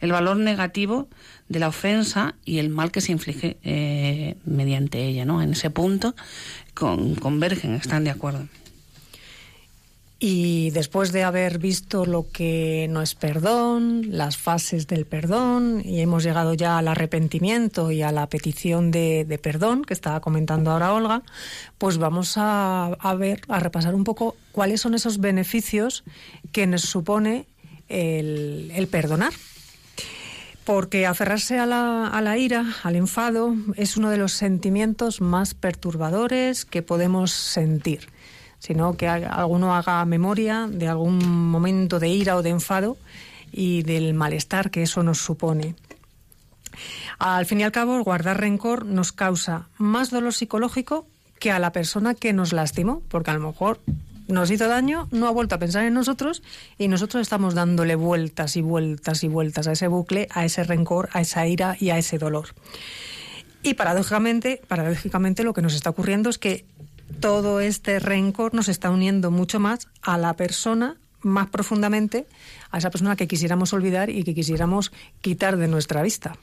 B: el valor negativo de la ofensa y el mal que se inflige eh, mediante ella, ¿no? En ese punto convergen, están de acuerdo.
A: Y después de haber visto lo que no es perdón, las fases del perdón, y hemos llegado ya al arrepentimiento y a la petición de, perdón que estaba comentando ahora Olga, pues vamos a, ver, a repasar un poco cuáles son esos beneficios que nos supone el, perdonar. Porque aferrarse a la ira, al enfado, es uno de los sentimientos más perturbadores que podemos sentir sino que alguno haga memoria de algún momento de ira o de enfado y del malestar que eso nos supone. Al fin y al cabo, guardar rencor nos causa más dolor psicológico que a la persona que nos lastimó, porque a lo mejor nos hizo daño, no ha vuelto a pensar en nosotros y nosotros estamos dándole vueltas y vueltas y vueltas a ese bucle, a ese rencor, a esa ira y a ese dolor. Y paradójicamente, paradójicamente lo que nos está ocurriendo es que todo este rencor nos está uniendo mucho más a la persona más profundamente a esa persona que quisiéramos olvidar y que quisiéramos quitar de nuestra vista.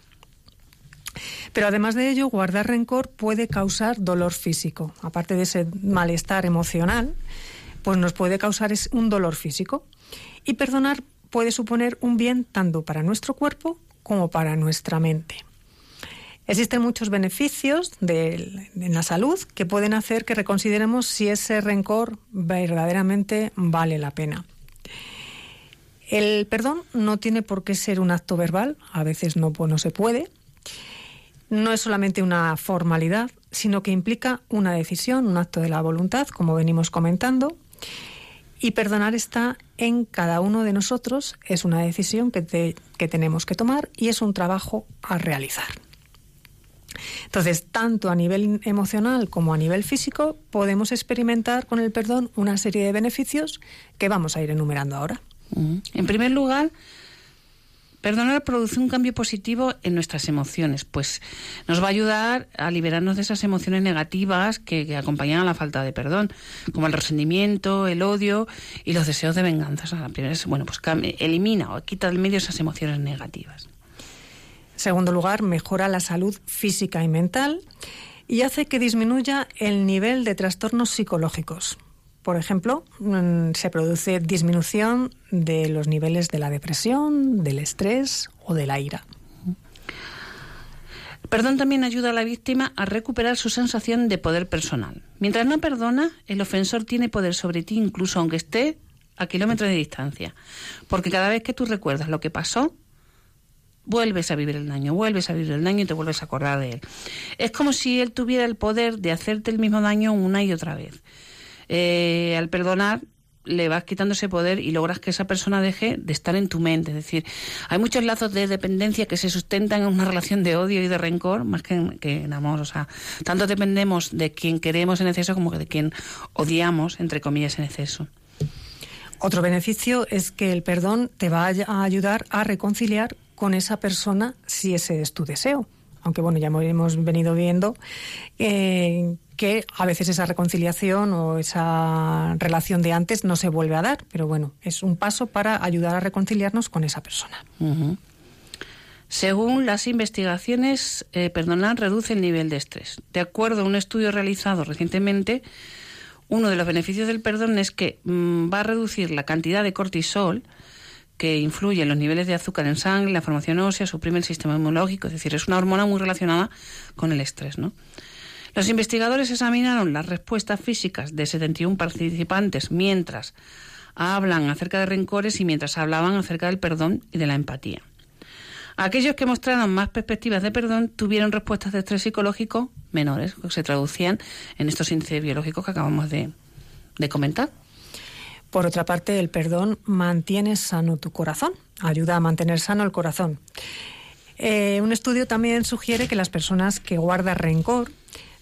A: Pero además de ello, guardar rencor puede causar dolor físico. Aparte de ese malestar emocional, pues nos puede causar un dolor físico. Y perdonar puede suponer un bien tanto para nuestro cuerpo como para nuestra mente. Existen muchos beneficios de, en la salud que pueden hacer que reconsideremos si ese rencor verdaderamente vale la pena. El perdón no tiene por qué ser un acto verbal, a veces no, pues no se puede. No es solamente una formalidad, sino que implica una decisión, un acto de la voluntad, como venimos comentando. Y perdonar está en cada uno de nosotros, es una decisión que tenemos que tomar y es un trabajo a realizar. Entonces, tanto a nivel emocional como a nivel físico, podemos experimentar con el perdón una serie de beneficios que vamos a ir enumerando ahora.
B: En primer lugar, Perdonar produce un cambio positivo en nuestras emociones, pues nos va a ayudar a liberarnos de esas emociones negativas que, acompañan a la falta de perdón, como el resentimiento, el odio y los deseos de venganza. la primera bueno, pues elimina o quita del medio esas emociones negativas.
A: Segundo lugar, mejora la salud física y mental y hace que disminuya el nivel de trastornos psicológicos. Por ejemplo, mm, se produce disminución de los niveles de la depresión, del estrés o de la ira.
B: Perdón también ayuda a la víctima a recuperar su sensación de poder personal. Mientras no perdona, el ofensor tiene poder sobre ti incluso aunque esté a kilómetros de distancia. Porque cada vez que tú recuerdas lo que pasó, vuelves a vivir el daño, vuelves a vivir el daño y te vuelves a acordar de él. Es como si él tuviera el poder de hacerte el mismo daño una y otra vez. Eh, al perdonar, le vas quitando ese poder y logras que esa persona deje de estar en tu mente. Es decir, hay muchos lazos de dependencia que se sustentan en una relación de odio y de rencor más que en, que en amor. O sea, tanto dependemos de quien queremos en exceso como de quien odiamos, entre comillas, en exceso.
A: Otro beneficio es que el perdón te va a ayudar a reconciliar con esa persona si ese es tu deseo. Aunque bueno, ya hemos venido viendo eh, que a veces esa reconciliación o esa relación de antes no se vuelve a dar, pero bueno, es un paso para ayudar a reconciliarnos con esa persona.
B: Según las investigaciones, eh, perdonar reduce el nivel de estrés. De acuerdo a un estudio realizado recientemente, uno de los beneficios del perdón es que mm, va a reducir la cantidad de cortisol, que influye en los niveles de azúcar en sangre, la formación ósea, suprime el sistema inmunológico, es decir, es una hormona muy relacionada con el estrés. ¿no? Los investigadores examinaron las respuestas físicas de 71 participantes mientras hablan acerca de rencores y mientras hablaban acerca del perdón y de la empatía. Aquellos que mostraron más perspectivas de perdón tuvieron respuestas de estrés psicológico menores, que se traducían en estos índices biológicos que acabamos de, de comentar.
A: Por otra parte, el perdón mantiene sano tu corazón, ayuda a mantener sano el corazón. Eh, un estudio también sugiere que las personas que guardan rencor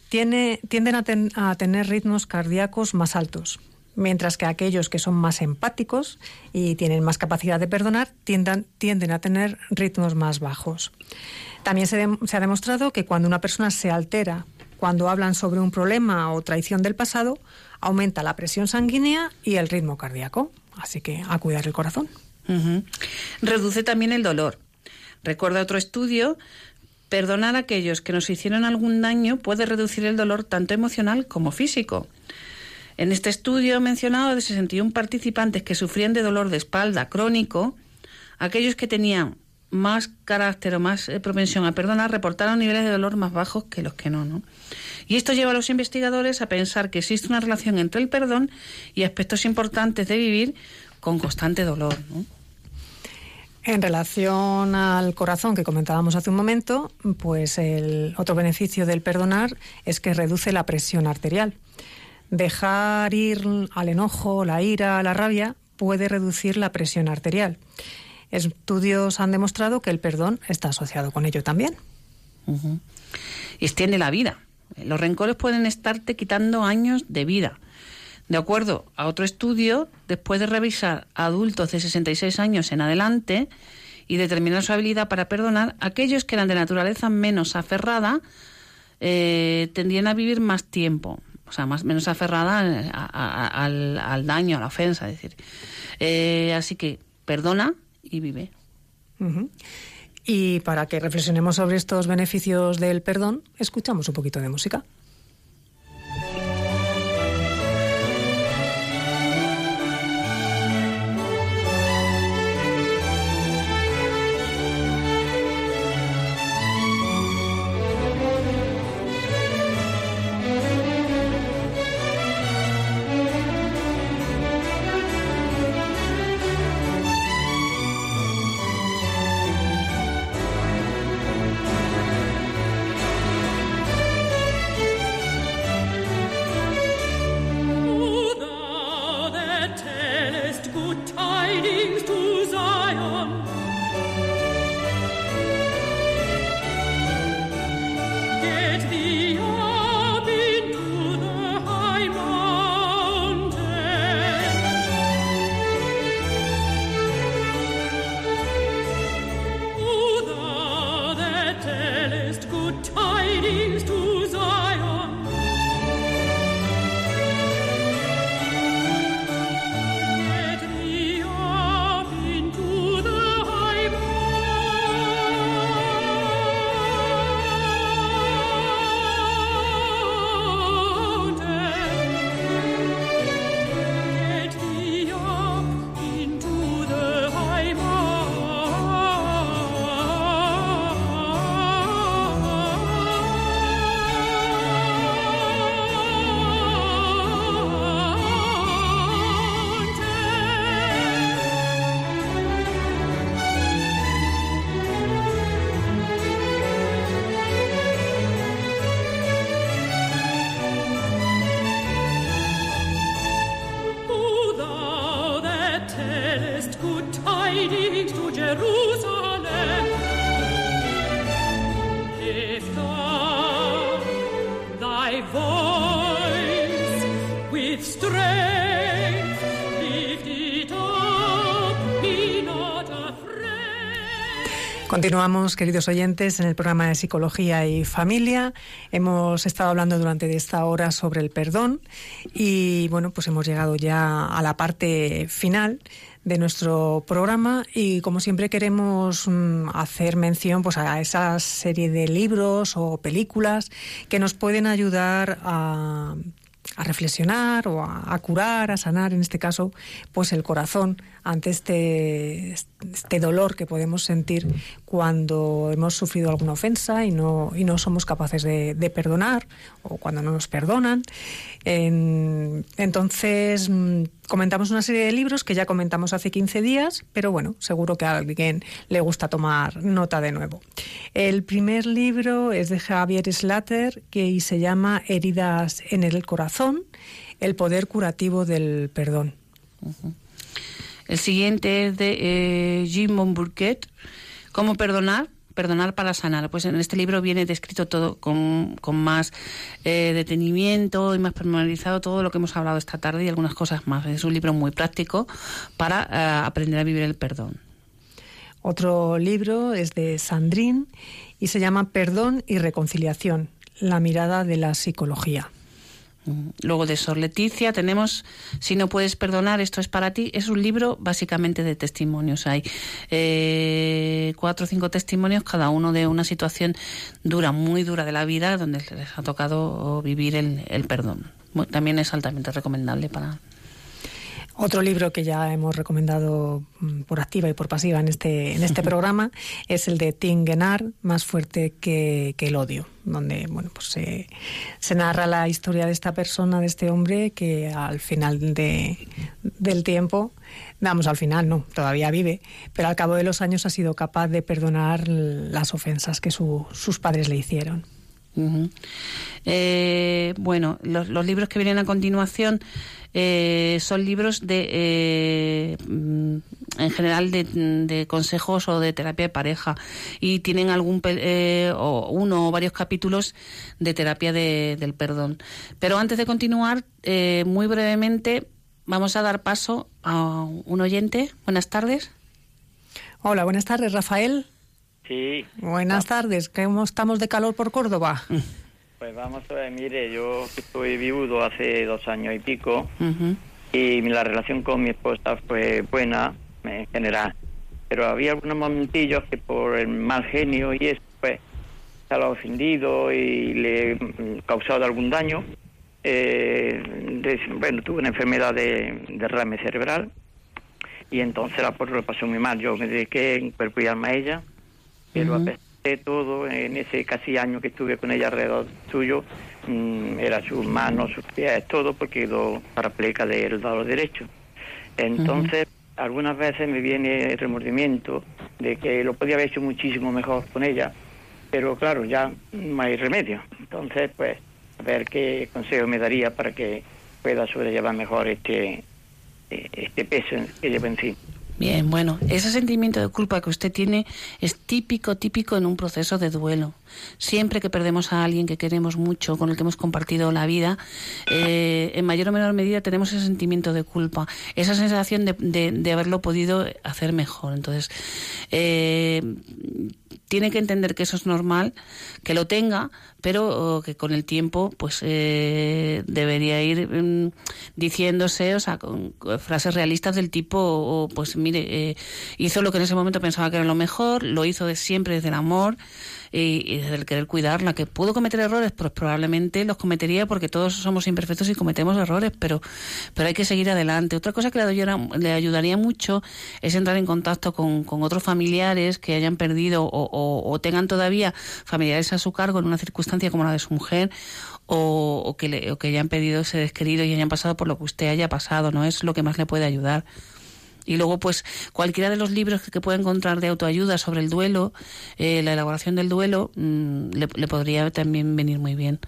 A: tienden a, tener ritmos cardíacos más altos, mientras que aquellos que son más empáticos y tienen más capacidad de perdonar tienden a tener ritmos más bajos. También se ha demostrado que cuando una persona se altera cuando hablan sobre un problema o traición del pasado, aumenta la presión sanguínea y el ritmo cardíaco. Así que a cuidar el corazón.
B: Reduce también el dolor. Recuerda otro estudio, perdonar a aquellos que nos hicieron algún daño puede reducir el dolor tanto emocional como físico. En este estudio mencionado de 61 participantes que sufrían de dolor de espalda crónico, aquellos que tenían más carácter o más eh, propensión a perdonar reportaron niveles de dolor más bajos que los que no, ¿no? Y esto lleva a los investigadores a pensar que existe una relación entre el perdón y aspectos importantes de vivir con constante dolor.
A: En relación al corazón que comentábamos hace un momento, pues el otro beneficio del perdonar es que reduce la presión arterial. Dejar ir al enojo, la ira, la rabia puede reducir la presión arterial. Estudios han demostrado que el perdón está asociado con ello también.
B: Y extiende la vida. Los rencores pueden estarte quitando años de vida. De acuerdo a otro estudio, después de revisar a adultos de 66 años en adelante y determinar su habilidad para perdonar, aquellos que eran de naturaleza menos aferrada eh, tendrían a vivir más tiempo, o sea, más, menos aferrada al, daño, a la ofensa, es decir. Eh, así que perdona y vive.
A: Y para que reflexionemos sobre estos beneficios del perdón, escuchamos un poquito de música. Verdienst to. Continuamos, queridos oyentes, en el programa de Psicología y Familia. Hemos estado hablando durante esta hora sobre el perdón y, bueno, pues hemos llegado ya a la parte final de nuestro programa y como siempre queremos mm, hacer mención pues a esa serie de libros o películas que nos pueden ayudar a a reflexionar o a, curar, a sanar, en este caso, pues el corazón ante este, este dolor que podemos sentir cuando hemos sufrido alguna ofensa y no, y no somos capaces de, perdonar o cuando no nos perdonan. entonces, mm, comentamos una serie de libros que ya comentamos hace 15 días, pero bueno, seguro que a alguien le gusta tomar nota de nuevo. El primer libro es de Javier Slater que se llama Heridas en el corazón, el poder curativo del perdón.
B: El siguiente es de eh, Jim ¿Cómo perdonar? Perdonar para sanar. Pues en este libro viene descrito todo con, más eh, detenimiento y más personalizado todo lo que hemos hablado esta tarde y algunas cosas más. Es un libro muy práctico para eh, aprender a vivir el perdón.
A: Otro libro es de Sandrine y se llama Perdón y Reconciliación, la mirada de la psicología.
B: Luego de Sor Leticia tenemos Si no puedes perdonar, esto es para ti. Es un libro básicamente de testimonios. Hay eh, cuatro o cinco testimonios, cada uno de una situación dura, muy dura de la vida, donde les ha tocado vivir el, el perdón. También es altamente recomendable para,
A: otro libro que ya hemos recomendado mm, por activa y por pasiva en este, en este programa es el de Tim Más fuerte que, el odio, donde bueno, pues se, se, narra la historia de esta persona, de este hombre, que al final de, del tiempo, vamos, al final no, todavía vive, pero al cabo de los años ha sido capaz de perdonar las ofensas que sus padres le hicieron.
B: Eh, bueno, los, libros que vienen a continuación eh, son libros de, eh, mm, en general, de, consejos o de terapia de pareja y tienen algún eh, o uno o varios capítulos de terapia del perdón. Pero antes de continuar, muy brevemente, vamos a dar paso a un oyente. Buenas tardes.
A: Hola, buenas tardes, Rafael.
D: Sí.
A: Buenas tardes. ¿Cómo estamos de calor por Córdoba?
D: Pues vamos a ver, mire, yo estoy viudo hace dos años y pico y la relación con mi esposa fue buena en general, pero había algunos momentillos que por el mal genio y eso, pues, se ha ofendido y le he causado algún daño. Eh, bueno, tuve una enfermedad de derrame cerebral y entonces la por lo pasó muy mal. Yo me dediqué en cuerpo y alma a ella, pero a pesar todo en ese casi año que estuve con ella alrededor suyo, mm, era sus manos, sus pies, todo, porque quedó parapleca del lado derecho. Entonces, algunas veces me viene el remordimiento de que lo podía haber hecho muchísimo mejor con ella, pero claro, ya no hay remedio. Entonces, pues, a ver qué consejo me daría para que pueda sobrellevar mejor este, eh, este peso que lleva encima.
B: Bien, bueno, ese sentimiento de culpa que usted tiene es típico, típico en un proceso de duelo. Siempre que perdemos a alguien que queremos mucho, con el que hemos compartido la vida, eh, en mayor o menor medida tenemos ese sentimiento de culpa, esa sensación de, de, haberlo podido hacer mejor. Entonces, eh, tiene que entender que eso es normal, que lo tenga, pero que con el tiempo pues eh, debería ir mm, diciéndose, o sea, con, frases realistas del tipo, pues mire, eh, hizo lo que en ese momento pensaba que era lo mejor, lo hizo de siempre desde el amor, y, desde el querer cuidarla, que pudo cometer errores, pues probablemente los cometería porque todos somos imperfectos y cometemos errores, pero, pero hay que seguir adelante. Otra cosa que le, le ayudaría mucho es entrar en contacto con, con otros familiares que hayan perdido o, tengan todavía familiares a su cargo en una circunstancia como la de su mujer o, o, que le, o que hayan pedido ser querido y hayan pasado por lo que usted haya pasado, ¿no? Es lo que más le puede ayudar. Y luego, pues, cualquiera de los libros que, pueda encontrar de autoayuda sobre el duelo, eh, la elaboración del duelo, mm, le, le, podría también venir muy bien.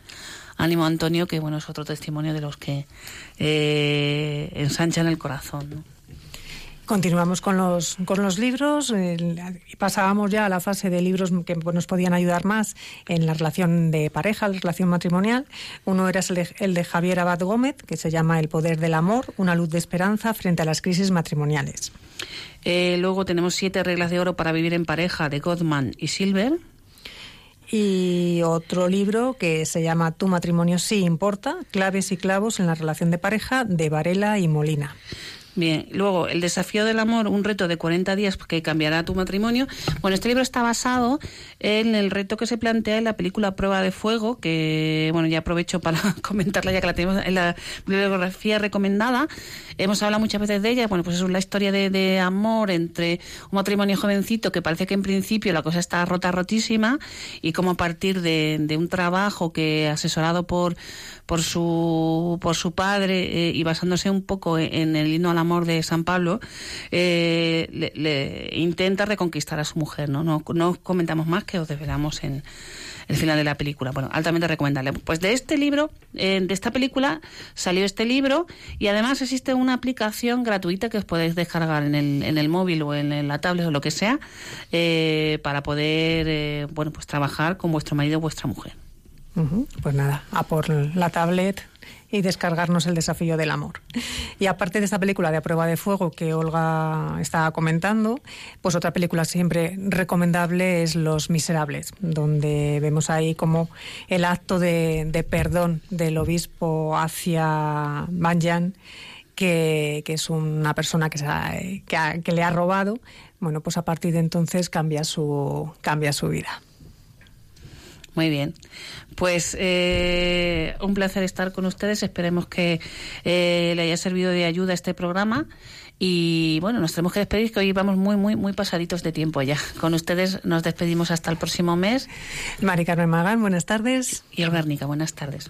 B: Ánimo, Antonio, que bueno, es otro testimonio de los que eh, ensanchan el corazón. ¿no?
A: Continuamos con los, con los libros y pasábamos ya a la fase de libros que nos podían ayudar más en la relación de pareja, la relación matrimonial. Uno era el de, Javier Abad Gómez, que se llama El poder del amor, una luz de esperanza frente a las crisis matrimoniales.
B: Eh, luego tenemos Siete reglas de oro para vivir en pareja de Gottman y Silver.
A: Y otro libro que se llama Tu matrimonio sí importa, claves y clavos en la relación de pareja de Varela y Molina.
B: Bien, luego el desafío del amor, un reto de 40 días que cambiará tu matrimonio. Bueno, este libro está basado en el reto que se plantea en la película Prueba de Fuego, que bueno, ya aprovecho para comentarla ya que la tenemos en la bibliografía recomendada. Hemos hablado muchas veces de ella. Bueno, pues es una historia de, amor entre un matrimonio jovencito que parece que en principio la cosa está rota, rotísima, y como a partir de, de un trabajo que asesorado por por su, por su padre eh, y basándose un poco en el himno al amor de San Pablo, eh, le, intenta reconquistar a su mujer. ¿no? No, no comentamos más que os desvelamos en el final de la película. Bueno, altamente recomendable. Pues de este libro, eh, de esta película, salió este libro y además existe una aplicación gratuita que os podéis descargar en el, en el móvil o en, la tablet o lo que sea para poder, bueno, pues trabajar con vuestro marido o vuestra mujer.
A: Pues nada, a por la tablet y descargarnos el desafío del amor. Y aparte de esta película de A prueba de fuego que Olga estaba comentando, pues otra película siempre recomendable es Los Miserables, donde vemos ahí como el acto de, perdón del obispo hacia Banyan, que, que, es una persona que, que, que le ha robado, bueno, pues a partir de entonces cambia su, cambia su vida.
B: Muy bien. Pues eh, un placer estar con ustedes. Esperemos que eh, le haya servido de ayuda este programa. Y bueno, nos tenemos que despedir, que hoy vamos muy, muy, muy pasaditos de tiempo ya. Con ustedes nos despedimos hasta el próximo mes.
A: Mari Carmen Magán, buenas tardes.
B: Y El Guernica, buenas tardes.